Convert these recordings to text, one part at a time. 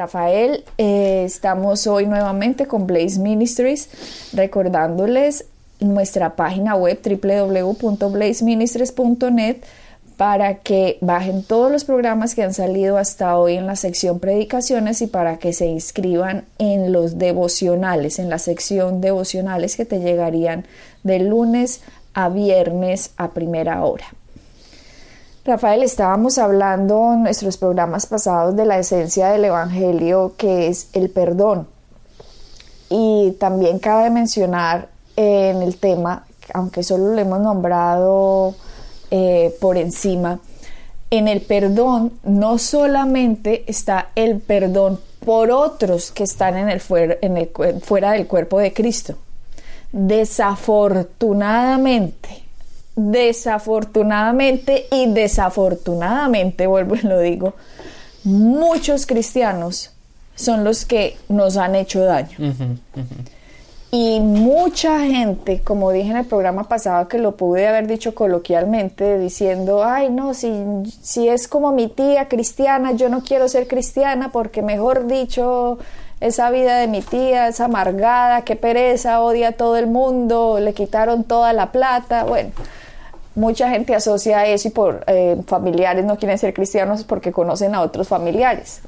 Rafael, eh, estamos hoy nuevamente con Blaze Ministries, recordándoles nuestra página web www.blazeministries.net para que bajen todos los programas que han salido hasta hoy en la sección predicaciones y para que se inscriban en los devocionales, en la sección devocionales que te llegarían de lunes a viernes a primera hora. Rafael, estábamos hablando en nuestros programas pasados de la esencia del Evangelio que es el perdón. Y también cabe mencionar en el tema, aunque solo lo hemos nombrado eh, por encima. En el perdón no solamente está el perdón por otros que están en el, fuera del cuerpo de Cristo. Desafortunadamente, desafortunadamente y desafortunadamente, vuelvo y lo digo, muchos cristianos son los que nos han hecho daño. Y mucha gente, como dije en el programa pasado, que lo pude haber dicho coloquialmente, diciendo, ay, no, si, si es como mi tía cristiana, yo no quiero ser cristiana porque, mejor dicho, esa vida de mi tía es amargada, qué pereza, odia a todo el mundo, le quitaron toda la plata. Bueno, mucha gente asocia eso y por eh, familiares no quieren ser cristianos porque conocen a otros familiares.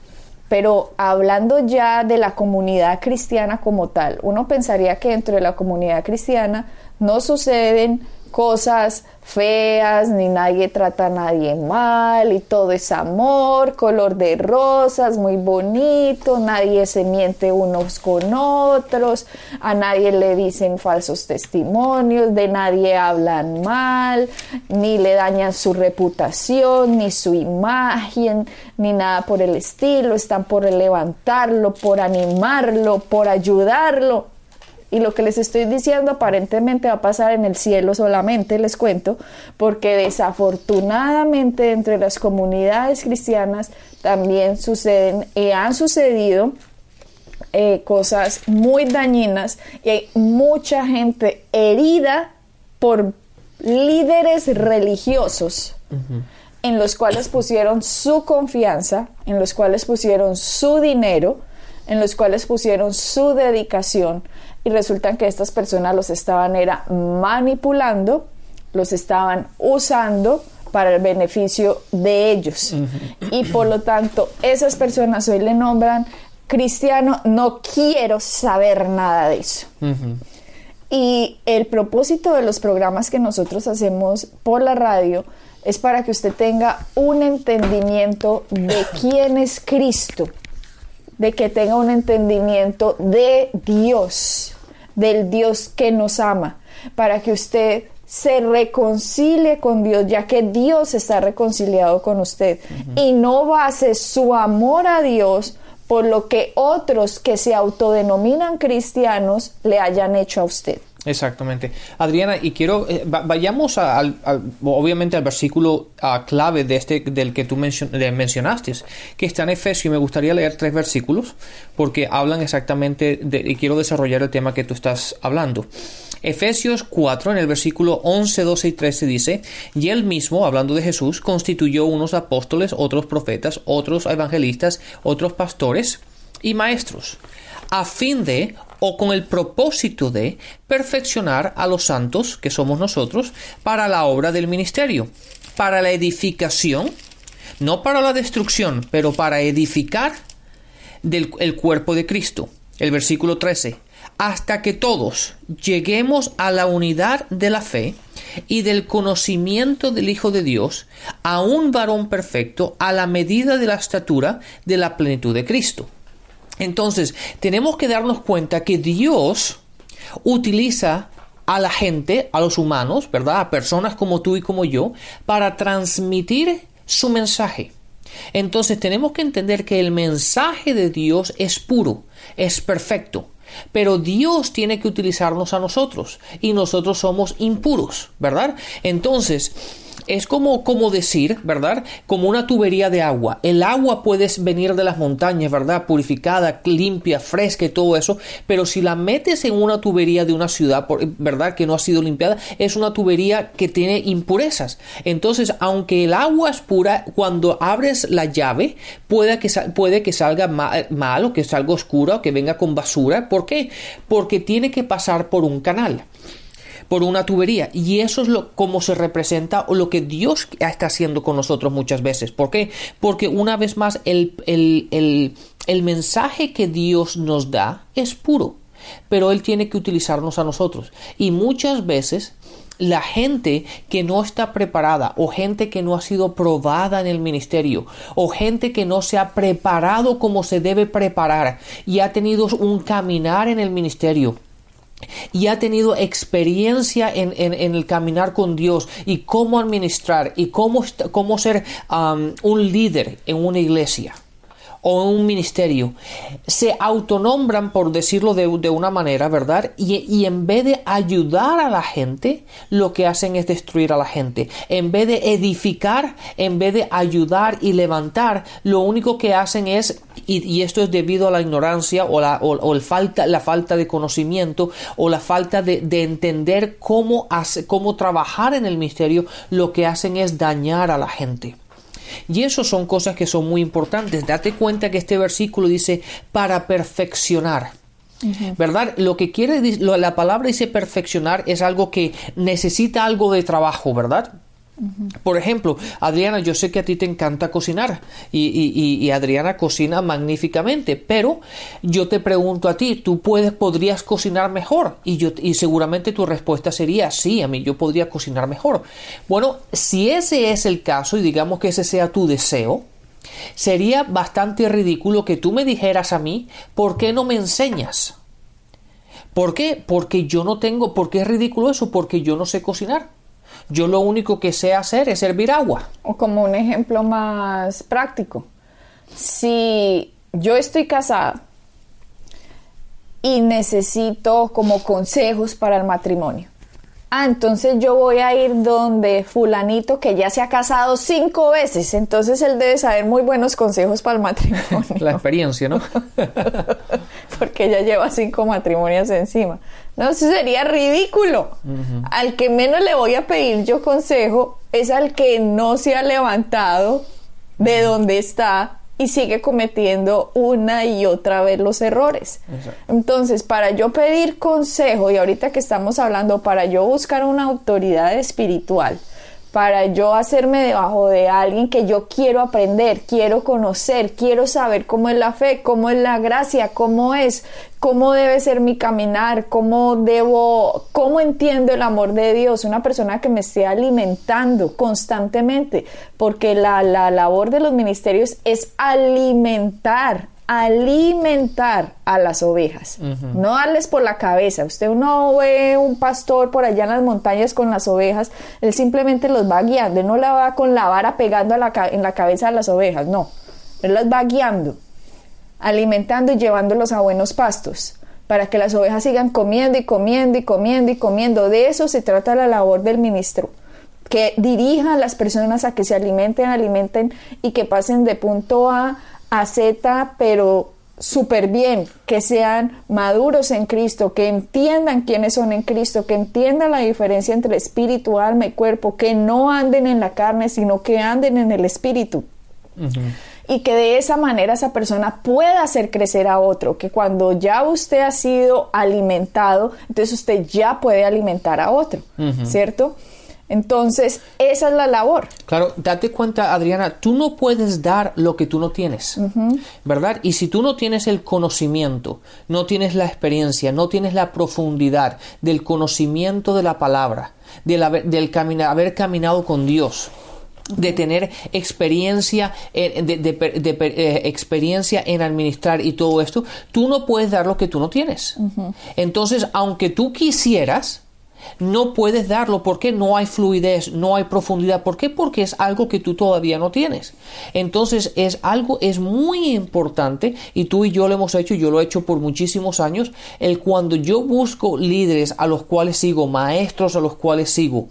Pero hablando ya de la comunidad cristiana como tal, uno pensaría que dentro de la comunidad cristiana no suceden cosas feas, ni nadie trata a nadie mal, y todo es amor, color de rosas, muy bonito, nadie se miente unos con otros, a nadie le dicen falsos testimonios, de nadie hablan mal, ni le dañan su reputación, ni su imagen, ni nada por el estilo, están por levantarlo, por animarlo, por ayudarlo y lo que les estoy diciendo aparentemente va a pasar en el cielo solamente, les cuento, porque desafortunadamente entre las comunidades cristianas también suceden y han sucedido eh, cosas muy dañinas y hay mucha gente herida por líderes religiosos. en los cuales pusieron su confianza, en los cuales pusieron su dinero, en los cuales pusieron su dedicación, y resulta que estas personas los estaban era manipulando, los estaban usando para el beneficio de ellos. Y por lo tanto, esas personas hoy le nombran cristiano, no quiero saber nada de eso. Y el propósito de los programas que nosotros hacemos por la radio es para que usted tenga un entendimiento de quién es Cristo de que tenga un entendimiento de Dios, del Dios que nos ama, para que usted se reconcilie con Dios, ya que Dios está reconciliado con usted y no base su amor a Dios por lo que otros que se autodenominan cristianos le hayan hecho a usted. Exactamente. Adriana, y quiero, eh, vayamos al, obviamente al versículo clave de este, del que tú mencionaste, que está en Efesios, y me gustaría leer tres versículos, porque hablan exactamente, y quiero desarrollar el tema que tú estás hablando. Efesios 4, en el versículo 11, 12 y 13 dice, y él mismo, hablando de Jesús, constituyó unos apóstoles, otros profetas, otros evangelistas, otros pastores y maestros, a fin de o con el propósito de perfeccionar a los santos, que somos nosotros, para la obra del ministerio, para la edificación, no para la destrucción, pero para edificar del, el cuerpo de Cristo. El versículo 13, hasta que todos lleguemos a la unidad de la fe y del conocimiento del Hijo de Dios, a un varón perfecto, a la medida de la estatura de la plenitud de Cristo. Entonces, tenemos que darnos cuenta que Dios utiliza a la gente, a los humanos, ¿verdad? A personas como tú y como yo, para transmitir su mensaje. Entonces tenemos que entender que el mensaje de Dios es puro, es perfecto. pero Dios tiene que utilizarnos a nosotros y nosotros somos impuros, ¿verdad? Entonces, es como, como decir, ¿verdad? Como una tubería de agua. El agua puede venir de las montañas, ¿verdad? Purificada, limpia, fresca y todo eso, pero si la metes en una tubería de una ciudad, ¿verdad? Que no ha sido limpiada, es una tubería que tiene impurezas. Entonces, aunque el agua es pura, cuando abres la llave, puede que, salga mal, o que salga oscura o que venga con basura. ¿Por qué? Porque tiene que pasar por un canal por una tubería. Y eso es lo como se representa o lo que Dios está haciendo con nosotros muchas veces. ¿Por qué? Porque una vez más el, el, el mensaje que Dios nos da es puro, pero Él tiene que utilizarnos a nosotros. Y muchas veces la gente que no está preparada o gente que no ha sido probada en el ministerio o gente que no se ha preparado como se debe preparar y ha tenido un caminar en el ministerio y ha tenido experiencia en, el caminar con Dios y cómo administrar y cómo, cómo ser um, un líder en una iglesia o un ministerio, se autonombran, por decirlo de, una manera, ¿verdad? Y, en vez de ayudar a la gente, lo que hacen es destruir a la gente. En vez de edificar, en vez de ayudar y levantar, lo único que hacen es, y, esto es debido a la ignorancia o, la, o, el falta, la falta de conocimiento o la falta de, entender cómo, hace, cómo trabajar en el misterio, lo que hacen es dañar a la gente. Y eso son cosas que son muy importantes. Date cuenta que este versículo dice para perfeccionar. ¿Verdad? Lo que quiere la palabra dice perfeccionar es algo que necesita algo de trabajo, ¿verdad? Por ejemplo, Adriana, yo sé que a ti te encanta cocinar y, Adriana cocina magníficamente, pero yo te pregunto a ti, ¿tú puedes, podrías cocinar mejor? Y, yo, y seguramente tu respuesta sería, sí, a mí yo podría cocinar mejor. Bueno, si ese es el caso y digamos que ese sea tu deseo, sería bastante ridículo que tú me dijeras a mí, ¿por qué no me enseñas? ¿Por qué? Porque yo no tengo, ¿por qué es ridículo eso? Porque yo no sé cocinar. Yo lo único que sé hacer es servir agua. O como un ejemplo más práctico. Si yo estoy casada y necesito como consejos para el matrimonio. Ah, entonces yo voy a ir donde fulanito que ya se ha casado cinco veces, entonces él debe saber muy buenos consejos para el matrimonio. La experiencia, ¿no? Porque ya lleva cinco matrimonios encima. No, eso sería ridículo. Al que menos le voy a pedir yo consejo es al que no se ha levantado de donde está y sigue cometiendo una y otra vez los errores. Entonces, para yo pedir consejo, y ahorita que estamos hablando, para yo buscar una autoridad espiritual, para yo hacerme debajo de alguien que yo quiero aprender, quiero conocer, quiero saber cómo es la fe, cómo es la gracia, cómo es, cómo debe ser mi caminar, cómo debo, cómo entiendo el amor de Dios, una persona que me esté alimentando constantemente, porque la, la labor de los ministerios es alimentar alimentar a las ovejas, no darles por la cabeza. Usted no ve un pastor por allá en las montañas con las ovejas, él simplemente los va guiando, él no la va con la vara pegando en la cabeza de las ovejas, no, él las va guiando, alimentando y llevándolos a buenos pastos para que las ovejas sigan comiendo y comiendo y comiendo y comiendo. De eso se trata la labor del ministro, que dirija a las personas a que se alimenten, alimenten y que pasen de punto A a Z, pero súper bien, que sean maduros en Cristo, que entiendan quiénes son en Cristo, que entiendan la diferencia entre espíritu, alma y cuerpo, que no anden en la carne, sino que anden en el espíritu. Y que de esa manera esa persona pueda hacer crecer a otro, que cuando ya usted ha sido alimentado, entonces usted ya puede alimentar a otro, ¿cierto? Entonces, esa es la labor. Claro, date cuenta, Adriana, tú no puedes dar lo que tú no tienes, ¿verdad? Y si tú no tienes el conocimiento, no tienes la experiencia, no tienes la profundidad del conocimiento de la palabra, del, haber, del haber caminado con Dios, de tener experiencia, de, eh, experiencia en administrar y todo esto, tú no puedes dar lo que tú no tienes. Entonces, aunque tú quisieras, No puedes darlo porque no hay fluidez, no hay profundidad. ¿Por qué? Porque es algo que tú todavía no tienes. Entonces es algo, es muy importante y tú y yo lo hemos hecho, yo lo he hecho por muchísimos años, el cuando yo busco líderes a los cuales sigo, maestros a los cuales sigo,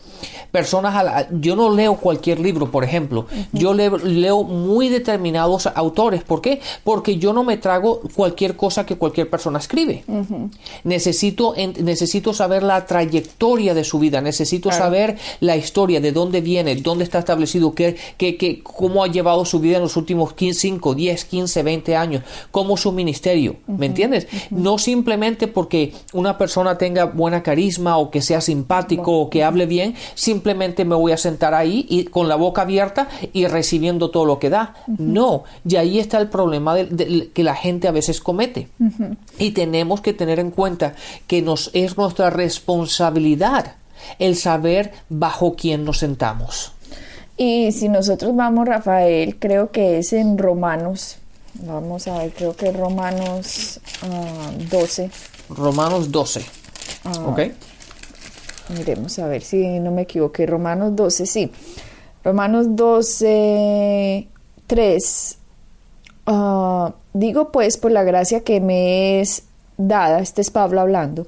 personas, a la, yo no leo cualquier libro, por ejemplo, yo leo, leo muy determinados autores. ¿Por qué? Porque yo no me trago cualquier cosa que cualquier persona escribe. necesito, necesito saber la trayectoria de su vida, necesito saber la historia, de dónde viene, dónde está establecido, qué, qué, cómo ha llevado su vida en los últimos 5, 10, 15, 20 años, cómo su ministerio, ¿me entiendes? No simplemente porque una persona tenga buena carisma o que sea simpático o que hable bien, simplemente me voy a sentar ahí y con la boca abierta y recibiendo todo lo que da. No, y ahí está el problema de, que la gente a veces comete. Y tenemos que tener en cuenta que nos es nuestra responsabilidad el saber bajo quién nos sentamos. Y si nosotros vamos, Rafael, creo que es en Romanos, vamos a ver, creo que es Romanos 12. Ah, Romanos 12. Ah, ok. Miremos a ver si no me equivoqué. Romanos 12, sí. Romanos 12, 3. Ah, digo pues por la gracia que me es dada, este es Pablo hablando,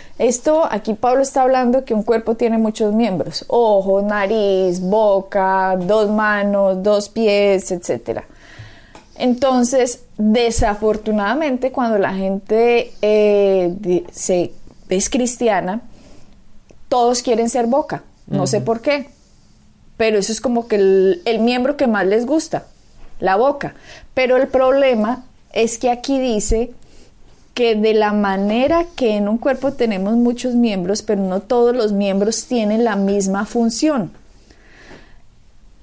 esto aquí Pablo está hablando que un cuerpo tiene muchos miembros, ojo, nariz, boca, dos manos, dos pies, etc. Entonces, desafortunadamente, cuando la gente eh, se, es cristiana, todos quieren ser boca. No sé por qué, pero eso es como que el, el miembro que más les gusta, la boca. Pero el problema es que aquí dice que de la manera que en un cuerpo tenemos muchos miembros, pero no todos los miembros tienen la misma función.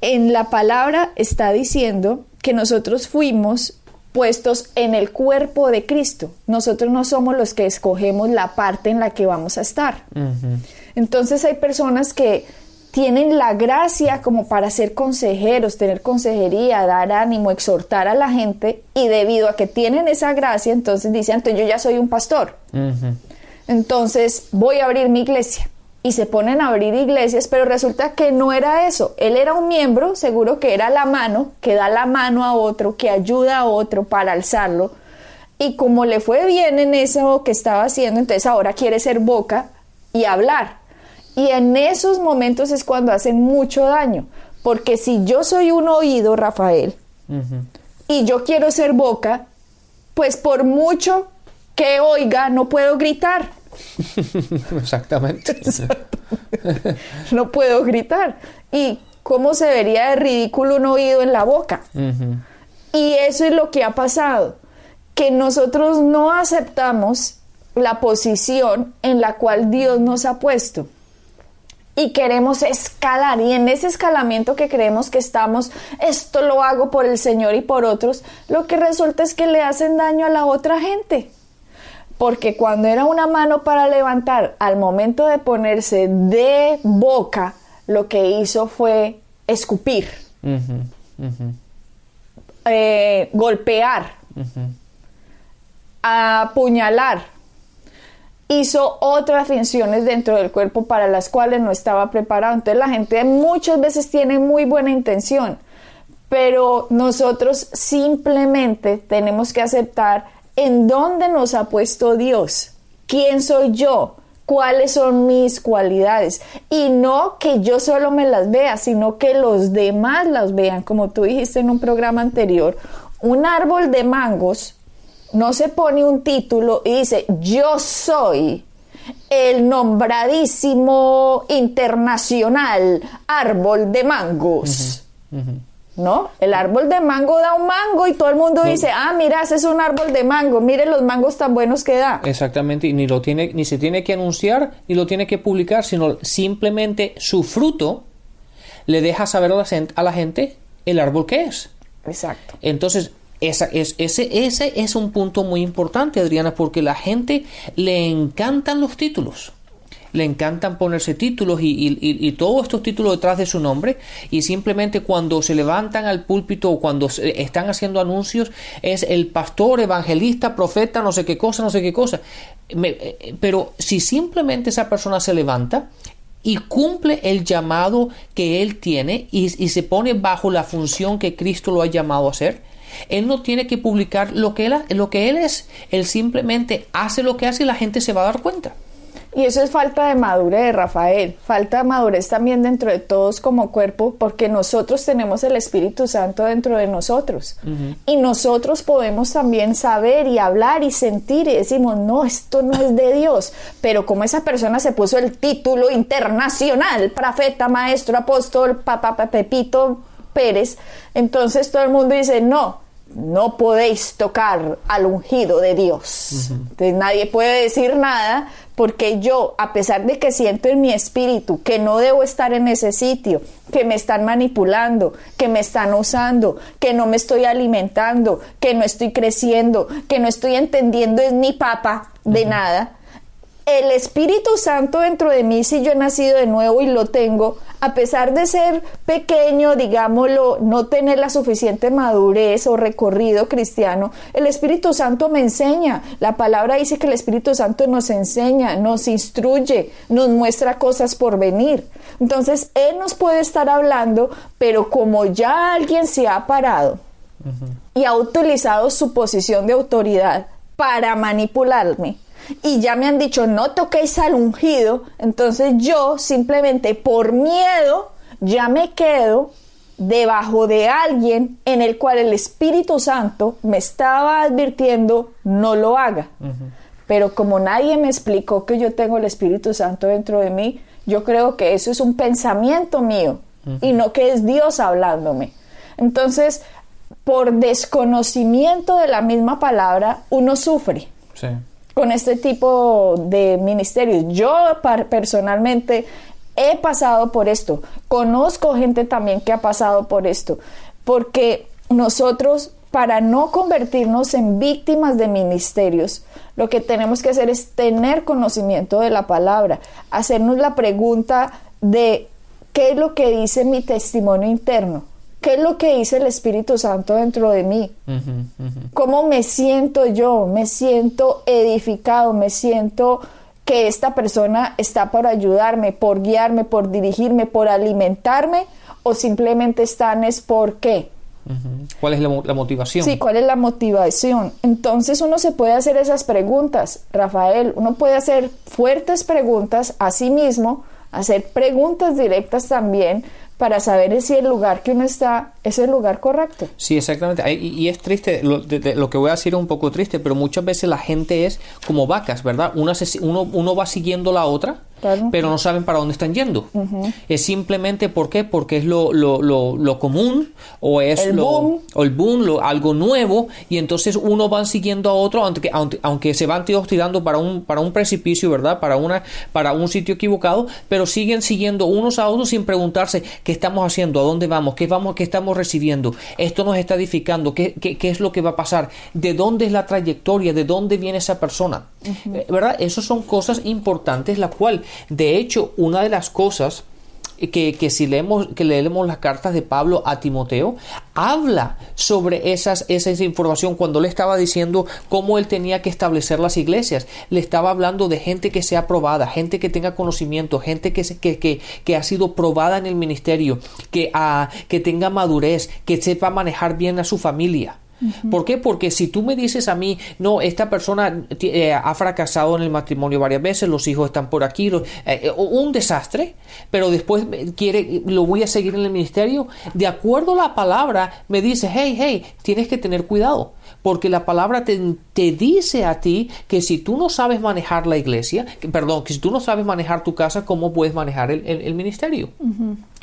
En la palabra está diciendo que nosotros fuimos puestos en el cuerpo de Cristo. Nosotros no somos los que escogemos la parte en la que vamos a estar. Entonces hay personas que tienen la gracia como para ser consejeros, tener consejería, dar ánimo, exhortar a la gente y debido a que tienen esa gracia, entonces dicen, entonces yo ya soy un pastor. Entonces voy a abrir mi iglesia. Y se ponen a abrir iglesias, pero resulta que no era eso. Él era un miembro, seguro que era la mano, que da la mano a otro, que ayuda a otro para alzarlo. Y como le fue bien en eso que estaba haciendo, entonces ahora quiere ser boca y hablar. Y en esos momentos es cuando hacen mucho daño, porque si yo soy un oído, Rafael, y yo quiero ser boca, pues por mucho que oiga, no puedo gritar. Exactamente. No puedo gritar. ¿Y cómo se vería de ridículo un oído en la boca? Y eso es lo que ha pasado, que nosotros no aceptamos la posición en la cual Dios nos ha puesto y queremos escalar. Y en ese escalamiento que creemos que estamos, esto lo hago por el Señor y por otros, lo que resulta es que le hacen daño a la otra gente. Porque cuando era una mano para levantar, al momento de ponerse de boca, lo que hizo fue escupir, eh, golpear, apuñalar hizo otras funciones dentro del cuerpo para las cuales no estaba preparado. Entonces la gente muchas veces tiene muy buena intención, pero nosotros simplemente tenemos que aceptar en dónde nos ha puesto Dios, quién soy yo, cuáles son mis cualidades y no que yo solo me las vea, sino que los demás las vean, como tú dijiste en un programa anterior. Un árbol de mangos no se pone un título y dice, yo soy el nombradísimo internacional árbol de mangos. ¿no? El árbol de mango da un mango y todo el mundo dice, ah, mira, ese es un árbol de mango, mire los mangos tan buenos que da. Exactamente, y ni lo tiene, ni se tiene que anunciar, ni lo tiene que publicar, sino simplemente su fruto le deja saber a la, a la gente el árbol que es. Exacto. Entonces, esa, es, ese, ese es un punto muy importante, Adriana, porque la gente le encantan los títulos le encantan ponerse títulos y, todos estos títulos detrás de su nombre y simplemente cuando se levantan al púlpito o cuando están haciendo anuncios es el pastor, evangelista, profeta, no sé qué cosa, no sé qué cosa. Eh, pero si simplemente esa persona se levanta y cumple el llamado que él tiene y, y se pone bajo la función que Cristo lo ha llamado a hacer, él no tiene que publicar lo que él, lo que él es. Él simplemente hace lo que hace y la gente se va a dar cuenta. Y eso es falta de madurez, Rafael. Falta de madurez también dentro de todos como cuerpo, porque nosotros tenemos el Espíritu Santo dentro de nosotros. Y nosotros podemos también saber y hablar y sentir y decimos, no, esto no es de Dios. Pero como esa persona se puso el título internacional, profeta, maestro, apóstol, papá, Pepito Pérez, entonces todo el mundo dice, no, no podéis tocar al ungido de Dios. Entonces nadie puede decir nada porque yo, a pesar de que siento en mi espíritu que no debo estar en ese sitio, que me están manipulando, que me están usando, que no me estoy alimentando, que no estoy creciendo, que no estoy entendiendo es ni papa de nada, el Espíritu Santo dentro de mí, si yo he nacido de nuevo y lo tengo, a pesar de ser pequeño, digámoslo, no tener la suficiente madurez o recorrido cristiano, el Espíritu Santo me enseña. La palabra dice que el Espíritu Santo nos enseña, nos instruye, nos muestra cosas por venir. Entonces, Él nos puede estar hablando, pero como ya alguien se ha parado y ha utilizado su posición de autoridad para manipularme, y ya me han dicho no toquéis al ungido, entonces yo simplemente por miedo ya me quedo debajo de alguien en el cual el Espíritu Santo me estaba advirtiendo no lo haga. Pero como nadie me explicó que yo tengo el Espíritu Santo dentro de mí, yo creo que eso es un pensamiento mío y no que es Dios hablándome. Entonces, por desconocimiento de la misma palabra, uno sufre. Sí con este tipo de ministerios. Yo personalmente he pasado por esto, conozco gente también que ha pasado por esto, porque nosotros para no convertirnos en víctimas de ministerios, lo que tenemos que hacer es tener conocimiento de la palabra, hacernos la pregunta de qué es lo que dice mi testimonio interno, ¿Qué es lo que dice el Espíritu Santo dentro de mí? ¿Cómo me siento yo? Me siento edificado, me siento que esta persona está por ayudarme, por guiarme, por dirigirme, por alimentarme, o simplemente están es por qué. ¿Cuál es la, la, motivación? Sí, ¿cuál es la motivación? Entonces uno se puede hacer esas preguntas, Rafael, uno puede hacer fuertes preguntas a sí mismo, hacer preguntas directas también para saber si el lugar que uno está es el lugar correcto. Sí, exactamente. Y, es triste, lo, lo, que voy a decir es un poco triste, pero muchas veces la gente es como vacas, ¿verdad? Una uno, uno va siguiendo la otra pero no saben para dónde están yendo. Es simplemente ¿por qué? Porque es lo, lo, lo, común o es el lo, boom. O el boom, lo, algo nuevo, y entonces uno va siguiendo a otro, aunque, aunque, se van todos tirando para un, para un precipicio, ¿verdad? Para, una, para un sitio equivocado, pero siguen siguiendo unos a otros sin preguntarse qué estamos haciendo, a dónde vamos, qué, vamos, qué estamos recibiendo, esto nos está edificando, qué, qué, qué es lo que va a pasar, de dónde es la trayectoria, de dónde viene esa persona, ¿verdad? Esas son cosas importantes, la cual de hecho, una de las cosas que, si leemos, que leemos las cartas de Pablo a Timoteo, habla sobre esas, esa, información cuando le estaba diciendo cómo él tenía que establecer las iglesias. Le estaba hablando de gente que sea probada, gente que tenga conocimiento, gente que, que, que, ha sido probada en el ministerio, que, ah, que tenga madurez, que sepa manejar bien a su familia. ¿Por qué? Porque si tú me dices a mí, no, esta persona eh, ha fracasado en el matrimonio varias veces, los hijos están por aquí, eh, eh, un desastre, pero después quiere, lo voy a seguir en el ministerio, de acuerdo a la palabra, me dice, hey, hey, tienes que tener cuidado. porque la palabra te, te, dice a ti que si tú no sabes manejar la iglesia, que, perdón, que si tú no sabes manejar tu casa, ¿cómo puedes manejar el, el, el ministerio?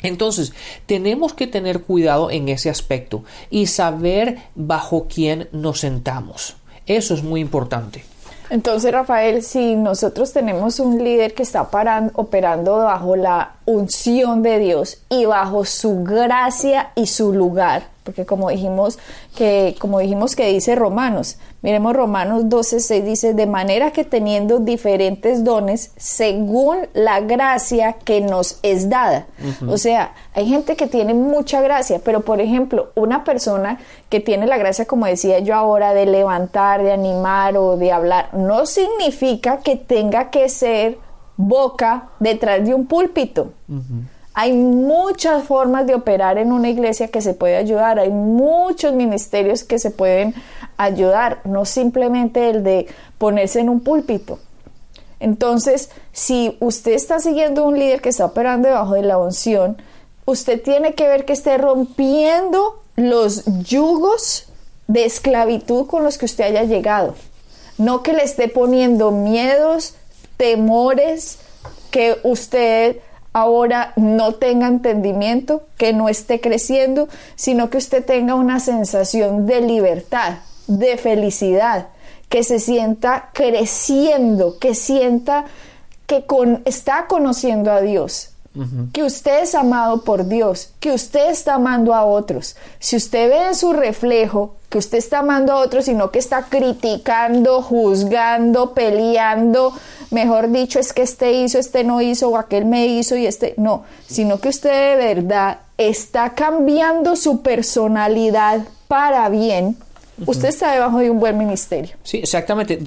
Entonces, tenemos que tener cuidado en ese aspecto y saber bajo quién nos sentamos. Eso es muy importante. Entonces, Rafael, si nosotros tenemos un líder que está parando, operando bajo la unción de Dios y bajo su gracia y su lugar, porque como dijimos que como dijimos que dice Romanos, miremos Romanos 12:6 dice de manera que teniendo diferentes dones según la gracia que nos es dada. O sea, hay gente que tiene mucha gracia, pero por ejemplo, una persona que tiene la gracia como decía yo ahora de levantar, de animar o de hablar, no significa que tenga que ser boca detrás de un púlpito. Hay muchas formas de operar en una iglesia que se puede ayudar, hay muchos ministerios que se pueden ayudar, no simplemente el de ponerse en un púlpito. Entonces, si usted está siguiendo un líder que está operando debajo de la unción, usted tiene que ver que esté rompiendo los yugos de esclavitud con los que usted haya llegado. No que le esté poniendo miedos, temores, que usted ahora no tenga entendimiento, que no esté creciendo, sino que usted tenga una sensación de libertad, de felicidad, que se sienta creciendo, que sienta que con, está conociendo a Dios, que usted es amado por Dios, que usted está amando a otros. Si usted ve en su reflejo que usted está amando a otros, sino que está criticando, juzgando, peleando, mejor dicho, es que este hizo, este no hizo, o aquel me hizo y este no, sino que usted de verdad está cambiando su personalidad para bien, Usted está debajo de un buen ministerio. Sí, exactamente.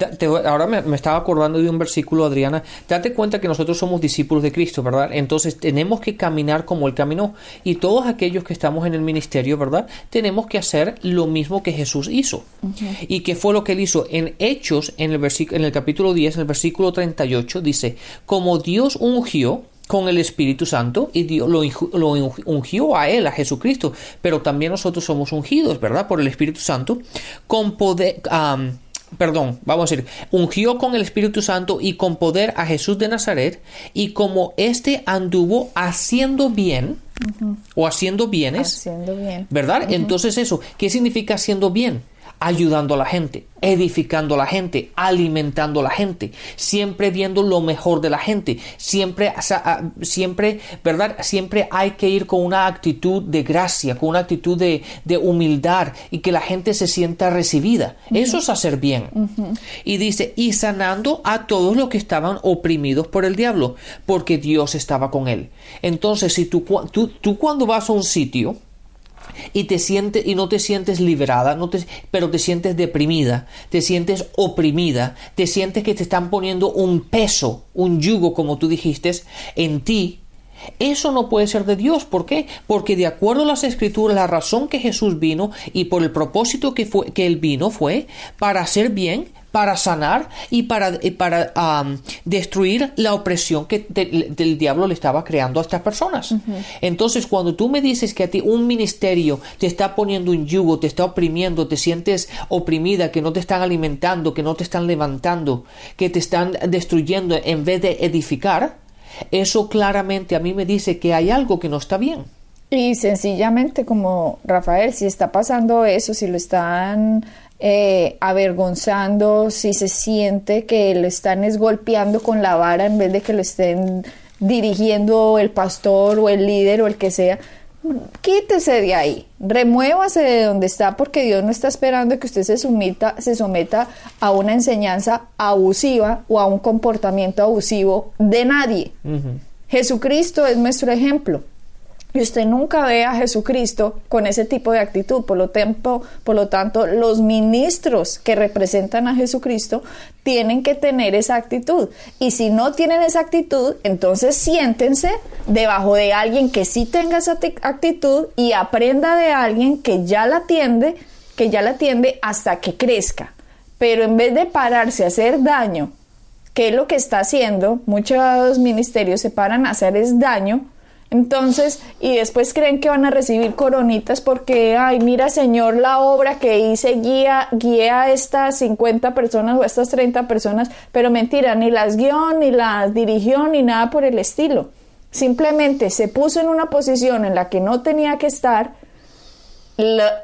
ahora me, estaba acordando de un versículo, Adriana. Date cuenta que nosotros somos discípulos de Cristo, ¿verdad? Entonces tenemos que caminar como Él caminó. Y todos aquellos que estamos en el ministerio, ¿verdad? Tenemos que hacer lo mismo que Jesús hizo. ¿Y qué fue lo que Él hizo? En Hechos, en el, en el capítulo 10, en el versículo 38, dice, como Dios ungió con el Espíritu Santo y Dios lo, ungió a él, a Jesucristo, pero también nosotros somos ungidos, ¿verdad? Por el Espíritu Santo, con poder... perdón, vamos a decir, ungió con el Espíritu Santo y con poder a Jesús de Nazaret, y como éste anduvo haciendo bien, o haciendo bienes, haciendo bien. ¿verdad? Entonces eso, ¿qué significa haciendo bien? Ayudando a la gente, edificando a la gente, alimentando a la gente, siempre viendo lo mejor de la gente, siempre, siempre, ¿verdad? Siempre hay que ir con una actitud de gracia, con una actitud de, humildad y que la gente se sienta recibida. Eso es hacer bien. Y dice, y sanando a todos los que estaban oprimidos por el diablo, porque Dios estaba con él. Entonces, si tú, tú, tú cuando vas a un sitio, y te sientes y no te sientes liberada, no te, pero te sientes deprimida, te sientes oprimida, te sientes que te están poniendo un peso, un yugo, como tú dijiste, en ti. Eso no puede ser de Dios. ¿Por qué? Porque de acuerdo a las escrituras, la razón que Jesús vino y por el propósito que, fue, que Él vino fue para hacer bien, para sanar y para, para destruir la opresión que del diablo le estaba creando a estas personas. Entonces, cuando tú me dices que a ti un ministerio te está poniendo un yugo, te está oprimiendo, te sientes oprimida, que no te están alimentando, que no te están levantando, que te están destruyendo en vez de edificar, eso claramente a mí me dice que hay algo que no está bien. Y sencillamente como Rafael, si está pasando eso, si lo están eh, avergonzando, si se siente que lo están esgolpeando con la vara en vez de que lo estén dirigiendo el pastor o el líder o el que sea, quítese de ahí, remuévase de donde está porque Dios no está esperando que usted se se someta a una enseñanza abusiva o a un comportamiento abusivo de nadie. Jesucristo es nuestro ejemplo y usted nunca ve a Jesucristo con ese tipo de actitud. Por lo, tanto, por lo tanto, los ministros que representan a Jesucristo tienen que tener esa actitud. Y si no tienen esa actitud, entonces siéntense debajo de alguien que sí tenga esa actitud y aprenda de alguien que ya la atiende, que ya la atiende hasta que crezca. Pero en vez de pararse a hacer daño, que es lo que está haciendo, muchos ministerios se paran a hacer es daño, Entonces, y después creen que van a recibir coronitas porque, ay, mira Señor, la obra que hice guía, guía a estas 50 personas o a estas 30 personas, pero mentira, ni las guió, ni las dirigió, ni nada por el estilo. Simplemente se puso en una posición en la que no tenía que estar,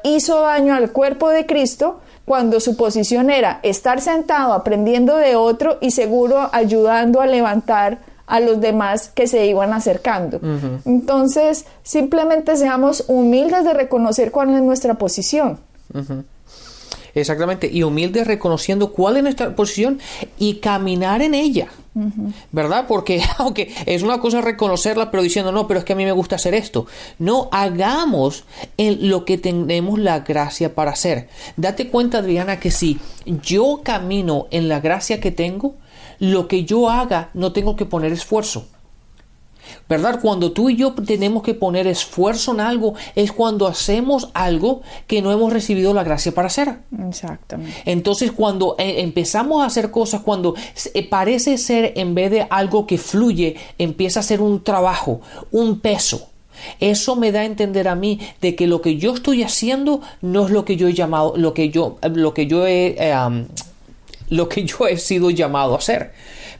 hizo daño al cuerpo de Cristo cuando su posición era estar sentado aprendiendo de otro y seguro ayudando a levantar a los demás que se iban acercando. Entonces, simplemente seamos humildes de reconocer cuál es nuestra posición. Exactamente, y humildes reconociendo cuál es nuestra posición y caminar en ella. ¿Verdad? Porque aunque es una cosa reconocerla, pero diciendo, no, pero es que a mí me gusta hacer esto. No, hagamos en lo que tenemos la gracia para hacer. Date cuenta, Adriana, que si yo camino en la gracia que tengo, lo que yo haga no tengo que poner esfuerzo. ¿Verdad? Cuando tú y yo tenemos que poner esfuerzo en algo es cuando hacemos algo que no hemos recibido la gracia para hacer. Exactamente. Entonces cuando eh, empezamos a hacer cosas, cuando eh, parece ser en vez de algo que fluye, empieza a ser un trabajo, un peso. Eso me da a entender a mí de que lo que yo estoy haciendo no es lo que yo he llamado, lo que yo, lo que yo he, eh, lo que yo he sido llamado a hacer.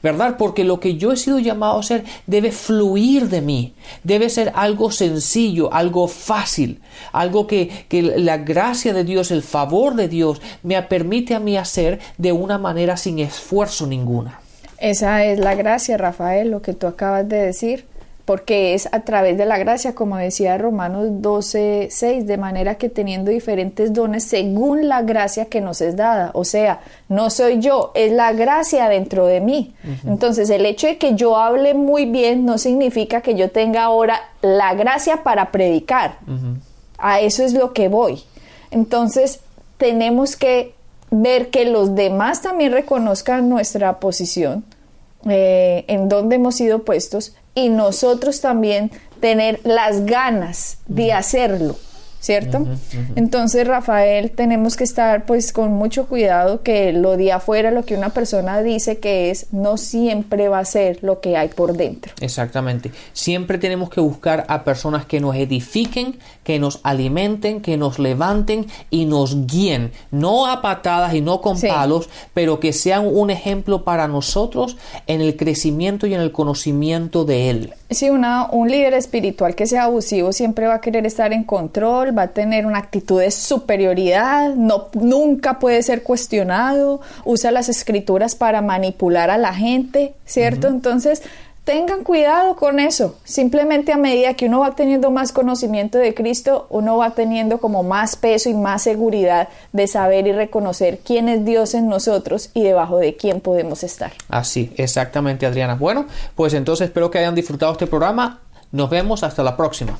¿Verdad? Porque lo que yo he sido llamado a hacer debe fluir de mí, debe ser algo sencillo, algo fácil, algo que, que la gracia de Dios, el favor de Dios me permite a mí hacer de una manera sin esfuerzo ninguna. Esa es la gracia, Rafael, lo que tú acabas de decir porque es a través de la gracia, como decía Romanos 12, 6, de manera que teniendo diferentes dones según la gracia que nos es dada. O sea, no soy yo, es la gracia dentro de mí. Entonces, el hecho de que yo hable muy bien no significa que yo tenga ahora la gracia para predicar. A eso es lo que voy. Entonces, tenemos que ver que los demás también reconozcan nuestra posición, eh, en donde hemos sido puestos y nosotros también tener las ganas de hacerlo. ¿Cierto? Entonces, Rafael, tenemos que estar pues con mucho cuidado que lo de afuera, lo que una persona dice que es, no siempre va a ser lo que hay por dentro. Exactamente. Siempre tenemos que buscar a personas que nos edifiquen, que nos alimenten, que nos levanten y nos guíen, no a patadas y no con palos, pero que sean un ejemplo para nosotros en el crecimiento y en el conocimiento de Él. Sí, una, un líder espiritual que sea abusivo siempre va a querer estar en control, va a tener una actitud de superioridad, no, nunca puede ser cuestionado, usa las escrituras para manipular a la gente, ¿cierto? Entonces, tengan cuidado con eso. Simplemente a medida que uno va teniendo más conocimiento de Cristo, uno va teniendo como más peso y más seguridad de saber y reconocer quién es Dios en nosotros y debajo de quién podemos estar. Así, exactamente, Adriana. Bueno, pues entonces espero que hayan disfrutado este programa. Nos vemos hasta la próxima.